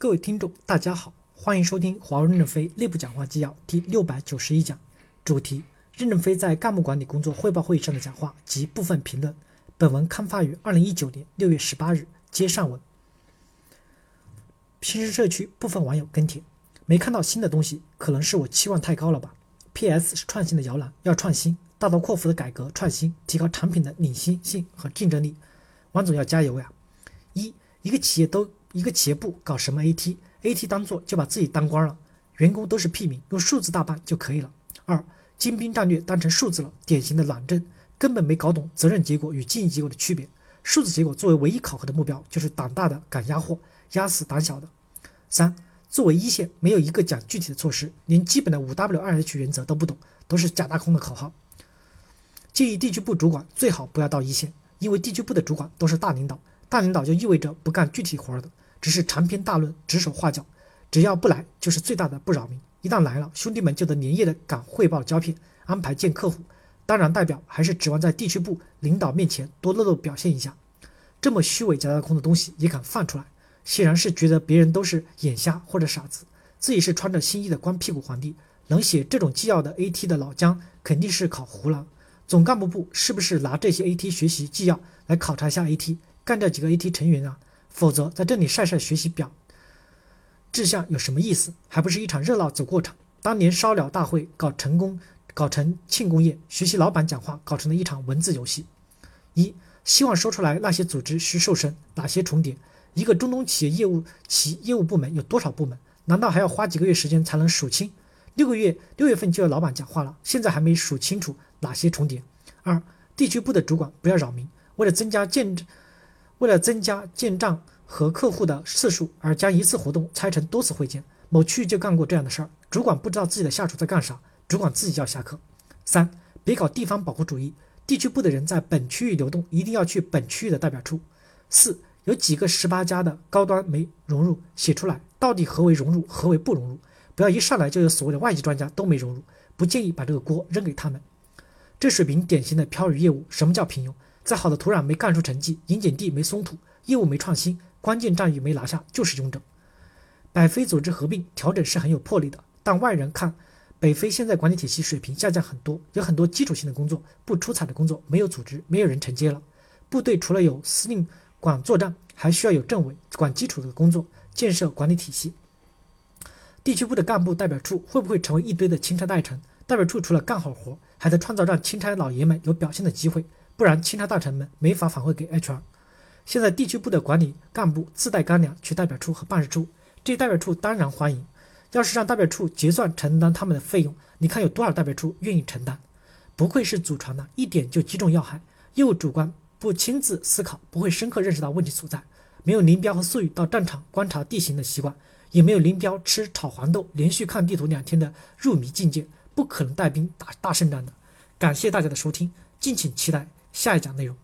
各位听众，大家好，欢迎收听华为任正非内部讲话纪要第六百九十一讲，主题：任正非在干部管理工作汇报会议上的讲话及部分评论。本文刊发于二零一九年六月十八日，接上文。平时社区部分网友跟帖，没看到新的东西，可能是我期望太高了吧？P.S. 是创新的摇篮，要创新，大刀阔斧的改革创新，提高产品的领先性和竞争力。王总要加油呀！一一个企业都。一个企业部搞什么 AT，AT 当做就把自己当官了，员工都是屁民，用数字大办就可以了。二精兵战略当成数字了，典型的懒政，根本没搞懂责任结果与经营结果的区别。数字结果作为唯一考核的目标，就是胆大的敢压货，压死胆小的。三作为一线，没有一个讲具体的措施，连基本的五 W 二 H 原则都不懂，都是假大空的口号。建议地区部主管最好不要到一线，因为地区部的主管都是大领导，大领导就意味着不干具体活的。只是长篇大论指手画脚，只要不来就是最大的不扰民。一旦来了，兄弟们就得连夜的赶汇报胶片，安排见客户。当然，代表还是指望在地区部领导面前多露露表现一下。这么虚伪假大空的东西也敢放出来，显然是觉得别人都是眼瞎或者傻子，自己是穿着新衣的光屁股皇帝。能写这种纪要的 AT 的老姜肯定是考糊了。总干部部是不是拿这些 AT 学习纪要来考察一下 AT，干掉几个 AT 成员啊？否则，在这里晒晒学习表志向有什么意思？还不是一场热闹走过场。当年烧鸟大会搞成功，搞成庆功宴；学习老板讲话，搞成了一场文字游戏。一希望说出来，那些组织需瘦身，哪些重叠？一个中东企业业务其业务部门有多少部门？难道还要花几个月时间才能数清？六个月，六月份就要老板讲话了，现在还没数清楚哪些重叠？二地区部的主管不要扰民，为了增加见证。为了增加见账和客户的次数，而将一次活动拆成多次会见，某区域就干过这样的事儿。主管不知道自己的下属在干啥，主管自己就要下课。三，别搞地方保护主义，地区部的人在本区域流动，一定要去本区域的代表处。四，有几个十八家的高端没融入，写出来到底何为融入，何为不融入？不要一上来就有所谓的外籍专家都没融入，不建议把这个锅扔给他们。这水平典型的漂移业务。什么叫平庸？再好的土壤没干出成绩，盐碱地没松土，业务没创新，关键战役没拿下，就是庸整。百非组织合并调整是很有魄力的，但外人看，北非现在管理体系水平下降很多，有很多基础性的工作不出彩的工作没有组织，没有人承接了。部队除了有司令管作战，还需要有政委管基础的工作，建设管理体系。地区部的干部代表处会不会成为一堆的钦差大臣？代表处除了干好活，还得创造让钦差老爷们有表现的机会。不然，钦差大臣们没法反馈给 HR。现在地区部的管理干部自带干粮去代表处和办事处，这代表处当然欢迎。要是让代表处结算承担他们的费用，你看有多少代表处愿意承担？不愧是祖传的，一点就击中要害。业务主观不亲自思考，不会深刻认识到问题所在。没有林彪和粟裕到战场观察地形的习惯，也没有林彪吃炒黄豆连续看地图两天的入迷境界，不可能带兵打大胜仗的。感谢大家的收听，敬请期待。下一讲内容。